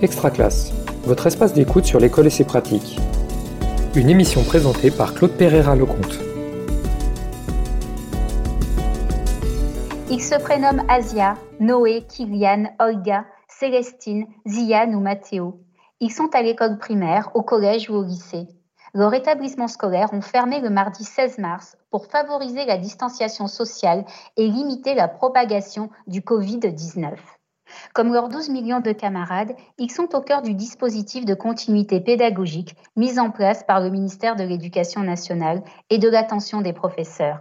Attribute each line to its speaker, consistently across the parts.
Speaker 1: Extra Classe, votre espace d'écoute sur l'école et ses pratiques. Une émission présentée par Claude Pereira Lecomte.
Speaker 2: Ils se prénomment Asia, Noé, Kylian, Olga, Célestine, Ziane ou Mathéo. Ils sont à l'école primaire, au collège ou au lycée. Leurs établissements scolaires ont fermé le mardi 16 mars pour favoriser la distanciation sociale et limiter la propagation du Covid-19. Comme leurs 12 millions de camarades, ils sont au cœur du dispositif de continuité pédagogique mis en place par le ministère de l'Éducation nationale et de l'attention des professeurs.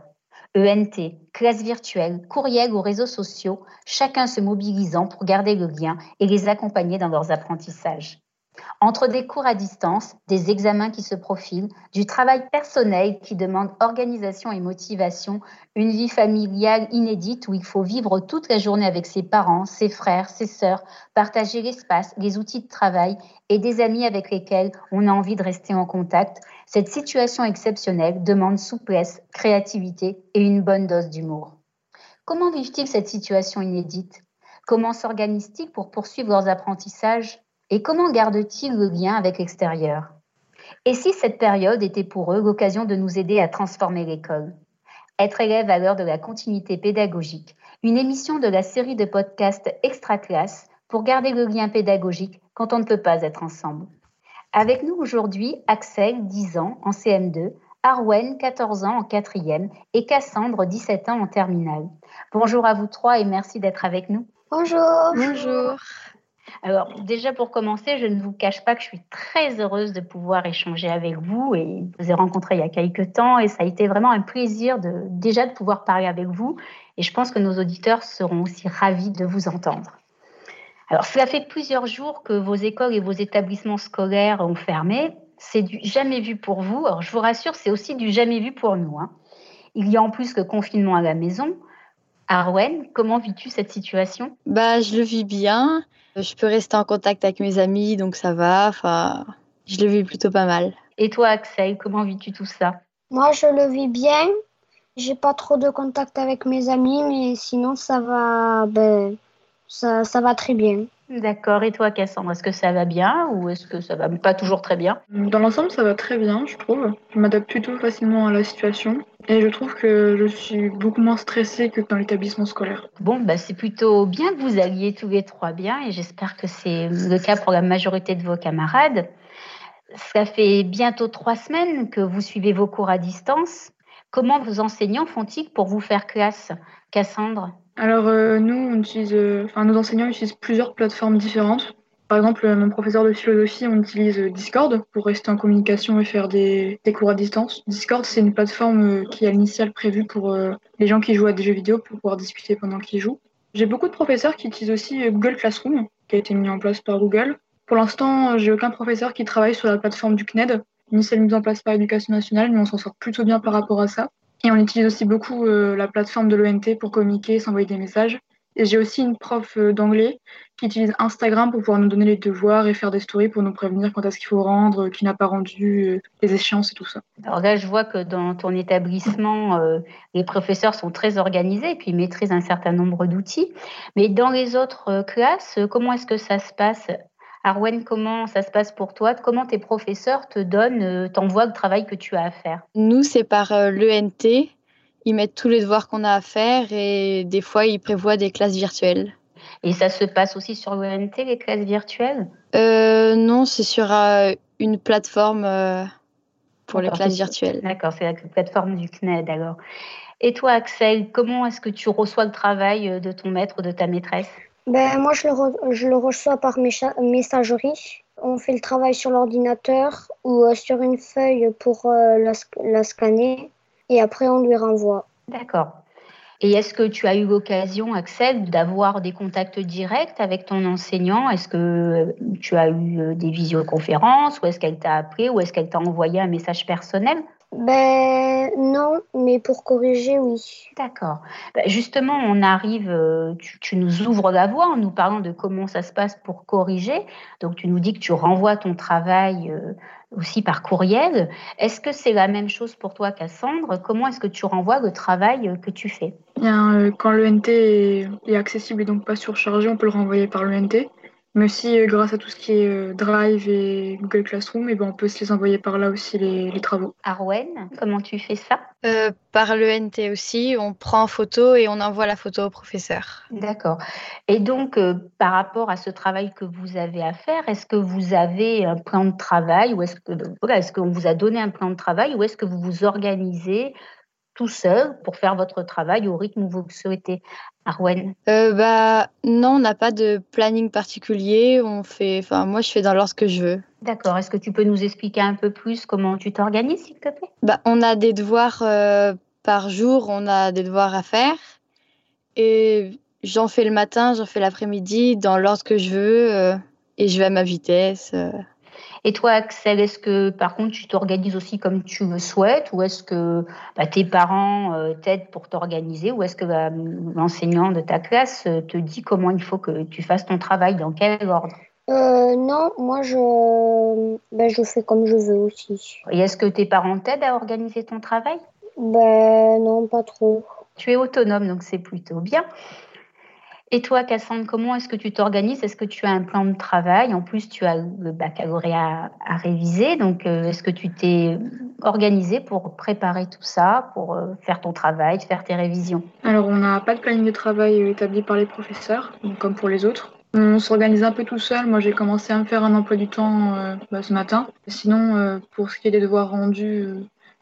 Speaker 2: ENT, classes virtuelles, courriels ou réseaux sociaux, chacun se mobilisant pour garder le lien et les accompagner dans leurs apprentissages. Entre des cours à distance, des examens qui se profilent, du travail personnel qui demande organisation et motivation, une vie familiale inédite où il faut vivre toute la journée avec ses parents, ses frères, ses sœurs, partager l'espace, les outils de travail et des amis avec lesquels on a envie de rester en contact, cette situation exceptionnelle demande souplesse, créativité et une bonne dose d'humour. Comment vivent-ils cette situation inédite? Comment s'organisent-ils pour poursuivre leurs apprentissages? Et comment gardent-ils le lien avec l'extérieur? Et si cette période était pour eux l'occasion de nous aider à transformer l'école? Être élève à l'heure de la continuité pédagogique, une émission de la série de podcasts Extra Classe pour garder le lien pédagogique quand on ne peut pas être ensemble. Avec nous aujourd'hui, Axel, 10 ans, en CM2, Arwen, 14 ans, en 4e, et Cassandre, 17 ans, en terminale. Bonjour à vous trois et merci d'être avec nous.
Speaker 3: Bonjour.
Speaker 4: Bonjour.
Speaker 2: Alors déjà pour commencer, je ne vous cache pas que je suis très heureuse de pouvoir échanger avec vous et vous ai rencontré il y a quelques temps et ça a été vraiment un plaisir de déjà de pouvoir parler avec vous et je pense que nos auditeurs seront aussi ravis de vous entendre. Alors cela fait plusieurs jours que vos écoles et vos établissements scolaires ont fermé. C'est du jamais vu pour vous. Alors je vous rassure, c'est aussi du jamais vu pour nous. Hein. Il y a en plus le confinement à la maison. Arwen, comment vis-tu cette situation?
Speaker 4: Bah, je le vis bien. Je peux rester en contact avec mes amis, donc ça va. Enfin, je le vis plutôt pas mal.
Speaker 2: Et toi, Axel, comment vis-tu tout ça?
Speaker 3: Moi, je le vis bien. J'ai pas trop de contact avec mes amis, mais sinon, ça va, ben, ça, ça va très bien.
Speaker 2: D'accord. Et toi, Cassandre, est-ce que ça va bien ou est-ce que ça va pas toujours très bien?
Speaker 5: Dans l'ensemble, ça va très bien, je trouve. Je m'adapte plutôt facilement à la situation et je trouve que je suis beaucoup moins stressée que dans l'établissement scolaire.
Speaker 2: Bon, bah, c'est plutôt bien que vous alliez tous les trois bien et j'espère que c'est le cas pour la majorité de vos camarades. Ça fait bientôt trois semaines que vous suivez vos cours à distance. Comment vos enseignants font-ils pour vous faire classe Cassandre?
Speaker 5: Alors euh, nous, on utilise, euh, enfin nos enseignants utilisent plusieurs plateformes différentes. Par exemple, euh, mon professeur de philosophie, on utilise Discord pour rester en communication et faire des, cours à distance. Discord, c'est une plateforme qui est à l'initiale prévue pour les gens qui jouent à des jeux vidéo pour pouvoir discuter pendant qu'ils jouent. J'ai beaucoup de professeurs qui utilisent aussi Google Classroom, qui a été mis en place par Google. Pour l'instant, j'ai aucun professeur qui travaille sur la plateforme du CNED, initialement mise en place par l'Éducation nationale, mais on s'en sort plutôt bien par rapport à ça. Et on utilise aussi beaucoup euh, la plateforme de l'ONT pour communiquer, s'envoyer des messages. Et j'ai aussi une prof euh, d'anglais qui utilise Instagram pour pouvoir nous donner les devoirs et faire des stories pour nous prévenir quand est-ce qu'il faut rendre, qui n'a pas rendu, euh, les échéances et tout ça.
Speaker 2: Alors là, je vois que dans ton établissement, les professeurs sont très organisés et puis maîtrisent un certain nombre d'outils. Mais dans les autres classes, comment est-ce que ça se passe? Arwen, comment ça se passe pour toi? Comment tes professeurs te donnent, euh, t'envoient le travail que tu as à faire?
Speaker 4: Nous, c'est par euh, l'ENT. Ils mettent tous les devoirs qu'on a à faire et des fois, ils prévoient des classes virtuelles.
Speaker 2: Et ça se passe aussi sur l'ENT, les classes virtuelles?
Speaker 4: Euh, Non, c'est sur une plateforme pour les classes virtuelles.
Speaker 2: D'accord, c'est la plateforme du CNED alors. Et toi, Axel, comment est-ce que tu reçois le travail de ton maître ou de ta maîtresse?
Speaker 3: Ben, Moi, je le, je le reçois par messagerie. On fait le travail sur l'ordinateur ou euh, sur une feuille pour euh, la, la, scanner et après on lui renvoie.
Speaker 2: D'accord. Et est-ce que tu as eu l'occasion, Axel, d'avoir des contacts directs avec ton enseignant? Est-ce que euh, tu as eu des visioconférences? Ou est-ce qu'elle t'a appelé? Ou est-ce qu'elle t'a envoyé un message personnel?
Speaker 3: Ben non, mais pour corriger, oui.
Speaker 2: D'accord. Ben, justement, on arrive, euh, tu, nous ouvres la voie en nous parlant de comment ça se passe pour corriger. Donc, tu nous dis que tu renvoies ton travail euh, aussi par courriel. Est-ce que c'est la même chose pour toi, Cassandre Comment est-ce que tu renvoies le travail euh, que tu fais?
Speaker 5: Bien, Quand l'ENT est, est accessible et donc pas surchargé, on peut le renvoyer par l'ENT. Mais aussi, grâce à tout ce qui est Drive et Google Classroom, et ben, on peut se les envoyer par là aussi, les, les travaux.
Speaker 2: Arwen, comment tu fais ça?
Speaker 4: Euh, Par l'ENT aussi, on prend en photo et on envoie la photo au professeur.
Speaker 2: D'accord. Et donc, par rapport à ce travail que vous avez à faire, est-ce que vous avez un plan de travail ou est-ce que voilà, est-ce qu'on vous a donné un plan de travail ou est-ce que vous vous organisez tout seul pour faire votre travail au rythme où vous le souhaitez? Arwen
Speaker 4: euh, bah, Non, on n'a pas de planning particulier. On fait, enfin, moi, je fais dans l'ordre que je veux.
Speaker 2: D'accord. Est-ce que tu peux nous expliquer un peu plus comment tu t'organises, s'il te plaît?
Speaker 4: Bah, On a des devoirs euh, par jour, on a des devoirs à faire. Et j'en fais le matin, j'en fais l'après-midi, dans l'ordre que je veux. Euh, et je vais à ma vitesse.
Speaker 2: Et toi, Axel, est-ce que par contre tu t'organises aussi comme tu le souhaites ou est-ce que bah, tes parents euh, t'aident pour t'organiser ou est-ce que bah, l'enseignant de ta classe euh, te dit comment il faut que tu fasses ton travail, dans quel ordre?
Speaker 3: Euh, non, moi je, ben, je fais comme je veux aussi.
Speaker 2: Et est-ce que tes parents t'aident à organiser ton travail?
Speaker 3: Ben non, pas trop.
Speaker 2: Tu es autonome, donc c'est plutôt bien. Et toi, Cassandre, comment est-ce que tu t'organises? Est-ce que tu as un plan de travail? En plus, tu as le baccalauréat à, réviser. Donc, euh, est-ce que tu t'es organisé pour préparer tout ça, pour euh, faire ton travail, faire tes révisions?
Speaker 5: Alors, on n'a pas de planning de travail euh, établi par les professeurs, comme pour les autres. On s'organise un peu tout seul. Moi, j'ai commencé à me faire un emploi du temps bah, ce matin. Sinon, pour ce qui est des devoirs rendus,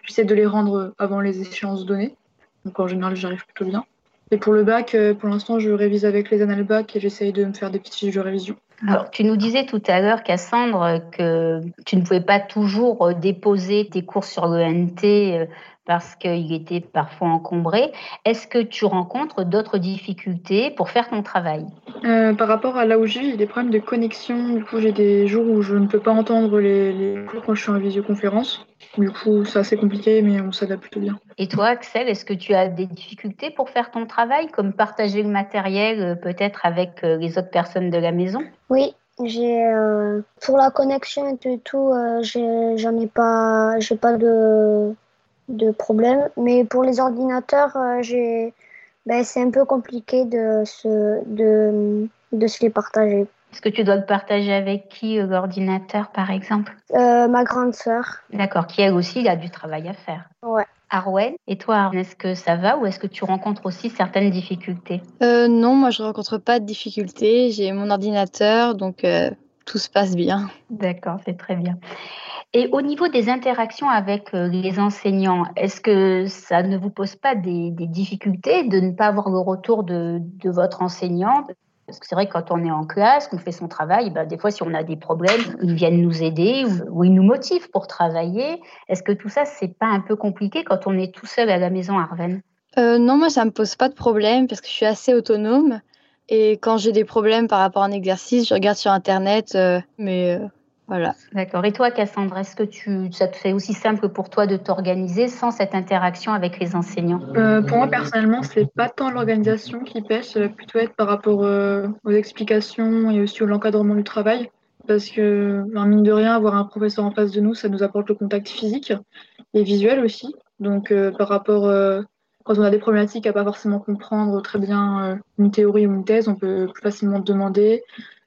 Speaker 5: j'essaie de les rendre avant les échéances données. Donc, en général, j'arrive plutôt bien. Et pour le bac, euh, pour l'instant, je révise avec les annales bac et j'essaye de me faire des petites fiches de révision.
Speaker 2: Alors, tu nous disais tout à l'heure, Cassandre, que tu ne pouvais pas toujours euh, déposer tes cours sur l'ENT parce qu'il était parfois encombré. Est-ce que tu rencontres d'autres difficultés pour faire ton travail?
Speaker 5: Par rapport à là où je vis, il y a des problèmes de connexion. Du coup, j'ai des jours où je ne peux pas entendre les, les cours quand je suis en visioconférence. Du coup, c'est assez compliqué, mais on s'adapte plutôt bien.
Speaker 2: Et toi, Axel, est-ce que tu as des difficultés pour faire ton travail, comme partager le matériel euh, peut-être avec euh, les autres personnes de la maison?
Speaker 3: Oui, j'ai euh, pour la connexion et tout, j'en ai pas, j'ai pas de de problème. Mais pour les ordinateurs, j'ai, ben, c'est un peu compliqué de se de de se les partager.
Speaker 2: Est-ce que tu dois le partager avec qui, euh, l'ordinateur, par exemple?
Speaker 3: Euh, Ma grande sœur.
Speaker 2: D'accord, qui elle aussi a du travail à faire.
Speaker 3: Ouais.
Speaker 2: Arwen, et toi, est-ce que ça va ou est-ce que tu rencontres aussi certaines difficultés?
Speaker 4: Euh, Non, moi je rencontre pas de difficultés. J'ai mon ordinateur, donc tout se passe bien.
Speaker 2: D'accord, c'est très bien. Et au niveau des interactions avec les enseignants, est-ce que ça ne vous pose pas des, difficultés de ne pas avoir le retour de, votre enseignant? Parce que c'est vrai que quand on est en classe, qu'on fait son travail, ben, des fois, si on a des problèmes, ils viennent nous aider ou, ils nous motivent pour travailler. Est-ce que tout ça, c'est pas un peu compliqué quand on est tout seul à la maison, Arven?
Speaker 4: Euh, Non, moi, ça me pose pas de problème parce que je suis assez autonome. Et quand j'ai des problèmes par rapport à un exercice, je regarde sur Internet. Euh, mais euh, voilà.
Speaker 2: D'accord. Et toi, Cassandre, est-ce que tu, ça te fait aussi simple pour toi de t'organiser sans cette interaction avec les enseignants?
Speaker 5: Euh, Pour moi, personnellement, c'est pas tant l'organisation qui pêche, ça va plutôt être par rapport euh, aux explications et aussi à l'encadrement du travail. Parce que, mine de rien, avoir un professeur en face de nous, ça nous apporte le contact physique et visuel aussi. Donc, euh, par rapport, quand on a des problématiques à pas forcément comprendre très bien une théorie ou une thèse, on peut plus facilement demander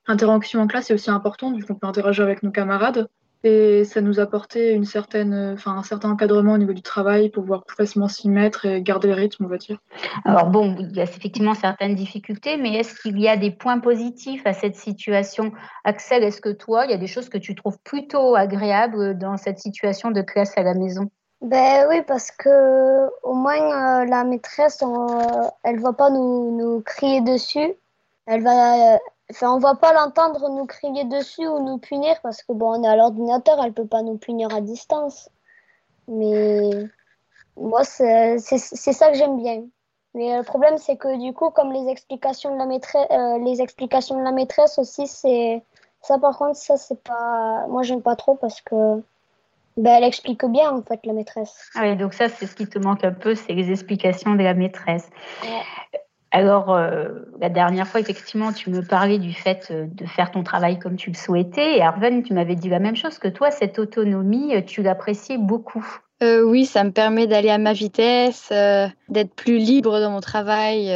Speaker 5: interaction en classe est aussi importante, vu qu'on peut interagir avec nos camarades. Et ça nous apportait une certaine, enfin, un certain encadrement au niveau du travail pour pouvoir plus facilement s'y mettre et garder le rythme, on va dire.
Speaker 2: Alors bon, il y a effectivement certaines difficultés, mais est-ce qu'il y a des points positifs à cette situation? Axel, est-ce que toi, il y a des choses que tu trouves plutôt agréables dans cette situation de classe à la maison?
Speaker 3: Ben oui, parce que au moins euh, la maîtresse, elle ne va pas nous, nous crier dessus. Elle va, Enfin, on va pas l'entendre nous crier dessus ou nous punir parce que bon, on est à l'ordinateur, elle peut pas nous punir à distance. Mais moi, c'est ça que j'aime bien. Mais le problème, c'est que du coup, comme les explications de la maîtresse, euh, les explications de la maîtresse aussi, c'est ça. Par contre, ça, c'est pas. Moi, j'aime pas trop parce que ben, elle explique bien en fait la maîtresse.
Speaker 2: Ah oui, donc ça, c'est ce qui te manque un peu, c'est les explications de la maîtresse. Alors, euh, la dernière fois, effectivement, tu me parlais du fait euh, de faire ton travail comme tu le souhaitais. Et Arven, tu m'avais dit la même chose que toi, cette autonomie, euh, tu l'appréciais beaucoup.
Speaker 4: oui, ça me permet d'aller à ma vitesse, d'être plus libre dans mon travail.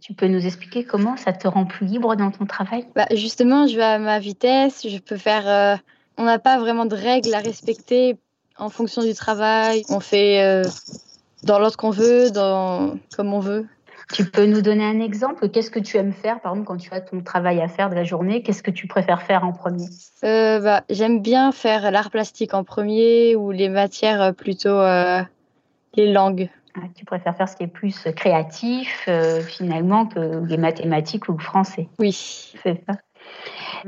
Speaker 2: Tu peux nous expliquer comment ça te rend plus libre dans ton travail?
Speaker 4: Bah, Justement, je vais à ma vitesse, je peux faire... On n'a pas vraiment de règles à respecter en fonction du travail. On fait dans l'ordre qu'on veut, dans... comme on veut.
Speaker 2: Tu peux nous donner un exemple? Qu'est-ce que tu aimes faire, par exemple, quand tu as ton travail à faire de la journée? Qu'est-ce que tu préfères faire en premier?
Speaker 4: Euh, bah, J'aime bien faire l'art plastique en premier ou les matières euh, plutôt euh, les langues.
Speaker 2: Ah, tu préfères faire ce qui est plus créatif, finalement, que les mathématiques ou le français?
Speaker 4: Oui.
Speaker 2: C'est ça.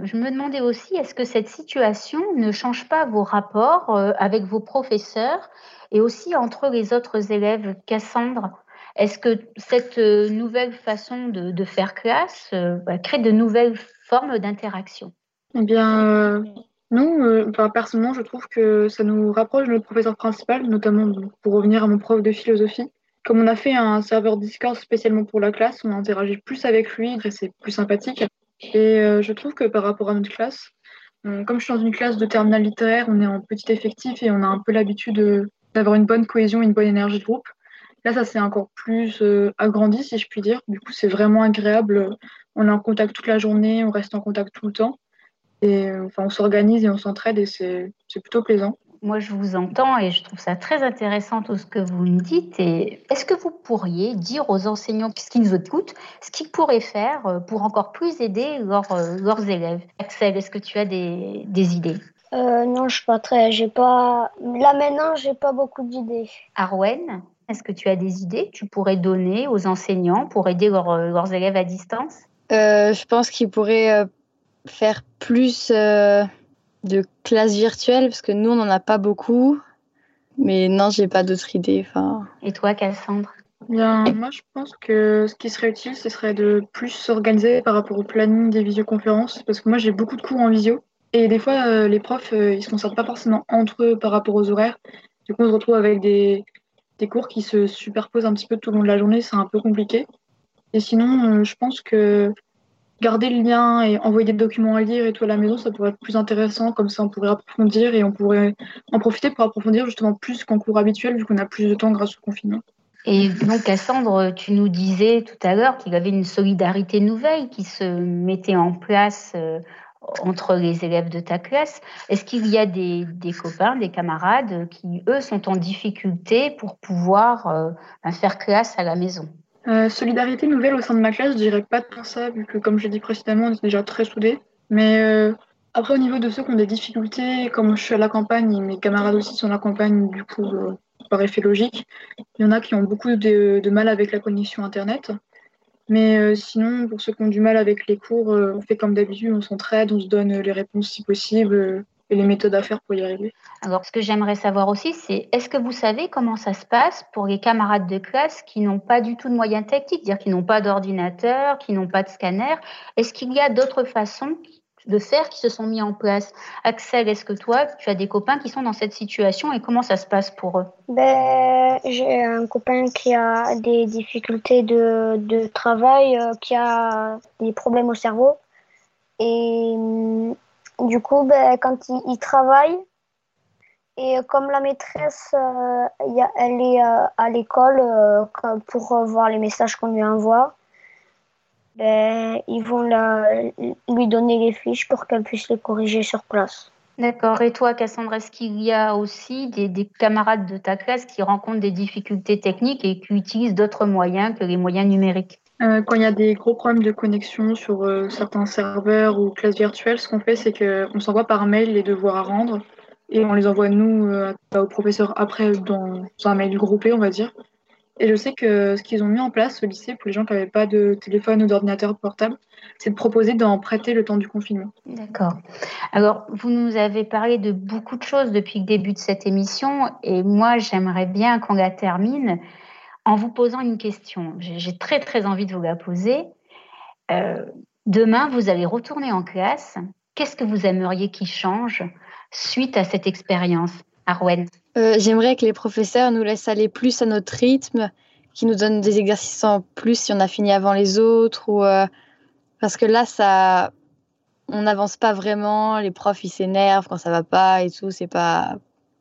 Speaker 2: Je me demandais aussi, est-ce que cette situation ne change pas vos rapports avec vos professeurs et aussi entre les autres élèves? Cassandre, est-ce que cette euh, nouvelle façon de, faire classe euh, bah, crée de nouvelles formes d'interaction?
Speaker 5: Eh bien, euh, non. personnellement, je trouve que ça nous rapproche de notre professeur principal, notamment pour revenir à mon prof de philosophie. Comme on a fait un serveur Discord spécialement pour la classe, on interagit plus avec lui, c'est plus sympathique. Et je trouve que par rapport à notre classe, comme je suis dans une classe de terminale littéraire, on est en petit effectif et on a un peu l'habitude d'avoir une bonne cohésion, une bonne énergie de groupe. Là, ça s'est encore plus euh, agrandi, si je puis dire. Du coup, c'est vraiment agréable. On est en contact toute la journée, on reste en contact tout le temps. Et euh, enfin, on s'organise et on s'entraide et c'est plutôt plaisant.
Speaker 2: Moi, je vous entends et je trouve ça très intéressant tout ce que vous me dites. Et est-ce que vous pourriez dire aux enseignants qui nous écoutent ce qu'ils pourraient faire euh, pour encore plus aider leurs élèves? Axel, est-ce que tu as des, idées?
Speaker 3: Non, je suis pas très. J'ai pas. Là maintenant, j'ai pas beaucoup d'idées.
Speaker 2: Arwen? Est-ce que tu as des idées que tu pourrais donner aux enseignants pour aider euh, leurs élèves à distance?
Speaker 4: Euh, Je pense qu'ils pourraient euh, faire plus de classes virtuelles parce que nous, on n'en a pas beaucoup. Mais non, j'ai pas d'autres idées.
Speaker 2: Et toi, Cassandre?
Speaker 5: Bien, moi, je pense que ce qui serait utile, ce serait de plus s'organiser par rapport au planning des visioconférences. Parce que moi, j'ai beaucoup de cours en visio. Et des fois, les profs, ils se concentrent pas forcément entre eux par rapport aux horaires. Du coup, on se retrouve avec des, des cours qui se superposent un petit peu tout le long de la journée, c'est un peu compliqué. Et sinon, euh, je pense que garder le lien et envoyer des documents à lire et tout à la maison, ça pourrait être plus intéressant. Comme ça, on pourrait approfondir et on pourrait en profiter pour approfondir justement plus qu'en cours habituel, vu qu'on a plus de temps grâce au confinement.
Speaker 2: Et donc, Cassandre, tu nous disais tout à l'heure qu'il y avait une solidarité nouvelle qui se mettait en place euh, entre les élèves de ta classe. Est-ce qu'il y a des, copains, des camarades qui, eux, sont en difficulté pour pouvoir euh, faire classe à la maison?
Speaker 5: Euh, Solidarité nouvelle au sein de ma classe, je dirais pas de ça, vu que, comme j'ai dit précédemment, on est déjà très soudés. Mais euh, après, au niveau de ceux qui ont des difficultés, comme je suis à la campagne mes camarades aussi sont à la campagne, du coup, par effet logique, il y en a qui ont beaucoup de mal avec la connexion Internet. Mais euh, sinon, pour ceux qui ont du mal avec les cours, euh, on fait comme d'habitude, on s'entraide, on se donne euh, les réponses si possible et les méthodes à faire pour y arriver.
Speaker 2: Alors, ce que j'aimerais savoir aussi, c'est est-ce que vous savez comment ça se passe pour les camarades de classe qui n'ont pas du tout de moyens techniques, c'est-à-dire qui n'ont pas d'ordinateur, qui n'ont pas de scanner? Est-ce qu'il y a d'autres façons de faire qui se sont mis en place. Axel, est-ce que toi, tu as des copains qui sont dans cette situation et comment ça se passe pour eux?
Speaker 3: Ben, J'ai un copain qui a des difficultés de, de travail, euh, qui a des problèmes au cerveau. Et mm, du coup, ben, quand il, travaille, et comme la maîtresse, euh, elle est euh, à l'école pour voir les messages qu'on lui envoie, ben, ils vont lui donner les fiches pour qu'elle puisse les corriger sur place.
Speaker 2: D'accord. Et toi, Cassandra, est-ce qu'il y a aussi des, camarades de ta classe qui rencontrent des difficultés techniques et qui utilisent d'autres moyens que les moyens numériques?
Speaker 5: Euh, Quand il y a des gros problèmes de connexion sur euh, certains serveurs ou classes virtuelles, ce qu'on fait, c'est qu'on s'envoie par mail les devoirs à rendre et on les envoie, nous, euh, au professeur après dans un mail groupé, on va dire. Et je sais que ce qu'ils ont mis en place au lycée pour les gens qui n'avaient pas de téléphone ou d'ordinateur portable, c'est de proposer d'en prêter le temps du confinement.
Speaker 2: D'accord. Alors, vous nous avez parlé de beaucoup de choses depuis le début de cette émission et moi, j'aimerais bien qu'on la termine en vous posant une question. J'ai très, très envie de vous la poser. Euh, demain, vous allez retourner en classe. Qu'est-ce que vous aimeriez qu'il change suite à cette expérience Arwen?
Speaker 4: Euh, J'aimerais que les professeurs nous laissent aller plus à notre rythme, qu'ils nous donnent des exercices en plus si on a fini avant les autres. Ou, euh, Parce que là, ça, on n'avance pas vraiment, les profs ils s'énervent quand ça va pas et tout, c'est pas,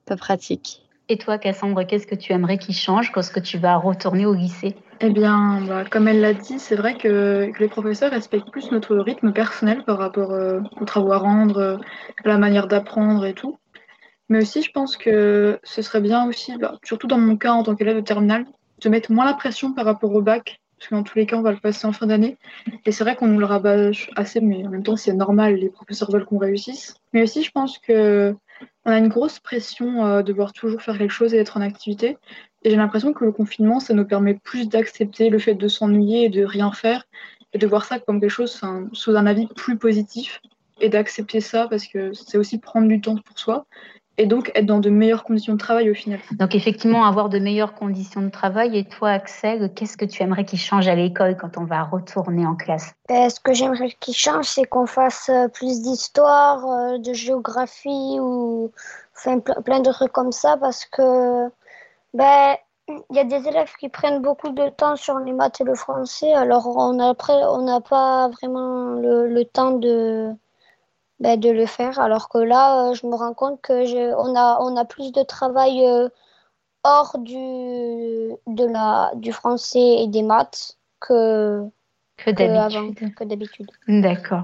Speaker 4: pas pratique.
Speaker 2: Et toi, Cassandre, qu'est-ce que tu aimerais qu'il change quand tu vas retourner au lycée?
Speaker 5: Eh bien, bah, comme elle l'a dit, c'est vrai que, que, les professeurs respectent plus notre rythme personnel par rapport euh, aux travaux à rendre, euh, à la manière d'apprendre et tout. Mais aussi, je pense que ce serait bien aussi, bah, surtout dans mon cas en tant qu'élève de terminale, de mettre moins la pression par rapport au bac, parce que dans tous les cas, on va le passer en fin d'année. Et c'est vrai qu'on nous le rabâche assez, mais en même temps, c'est normal, les professeurs veulent qu'on réussisse. Mais aussi, je pense que on a une grosse pression euh, de devoir toujours faire quelque chose et être en activité. Et j'ai l'impression que le confinement, ça nous permet plus d'accepter le fait de s'ennuyer et de rien faire, et de voir ça comme quelque chose sous un avis plus positif, et d'accepter ça parce que c'est aussi prendre du temps pour soi et donc être dans de meilleures conditions de travail au final.
Speaker 2: Donc effectivement, avoir de meilleures conditions de travail. Et toi, Axel, qu'est-ce que tu aimerais qu'il change à l'école quand on va retourner en classe?
Speaker 3: Ben, Ce que j'aimerais qu'il change, c'est qu'on fasse euh, plus d'histoire, euh, de géographie ou enfin, plein de trucs comme ça parce que ben, il y a des élèves qui prennent beaucoup de temps sur les maths et le français, alors on n'a pas vraiment le temps de ben, de le faire. Alors que là, euh, je me rends compte que on a, on a plus de travail euh, hors du, de la, du français et des maths que,
Speaker 2: que
Speaker 3: d'habitude.
Speaker 2: D'accord.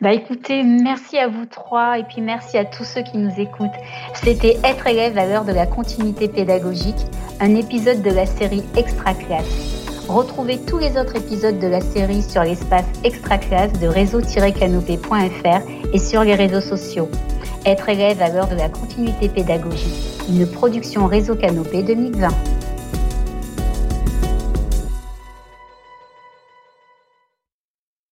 Speaker 2: Bah écoutez, merci à vous trois et puis merci à tous ceux qui nous écoutent. C'était Être élève à l'heure de la continuité pédagogique, un épisode de la série Extra Classe. Retrouvez tous les autres épisodes de la série sur l'espace extra classe de réseau-canopé.fr et sur les réseaux sociaux. Être élève à l'heure de la continuité pédagogique, une production Réseau Canopé 2020.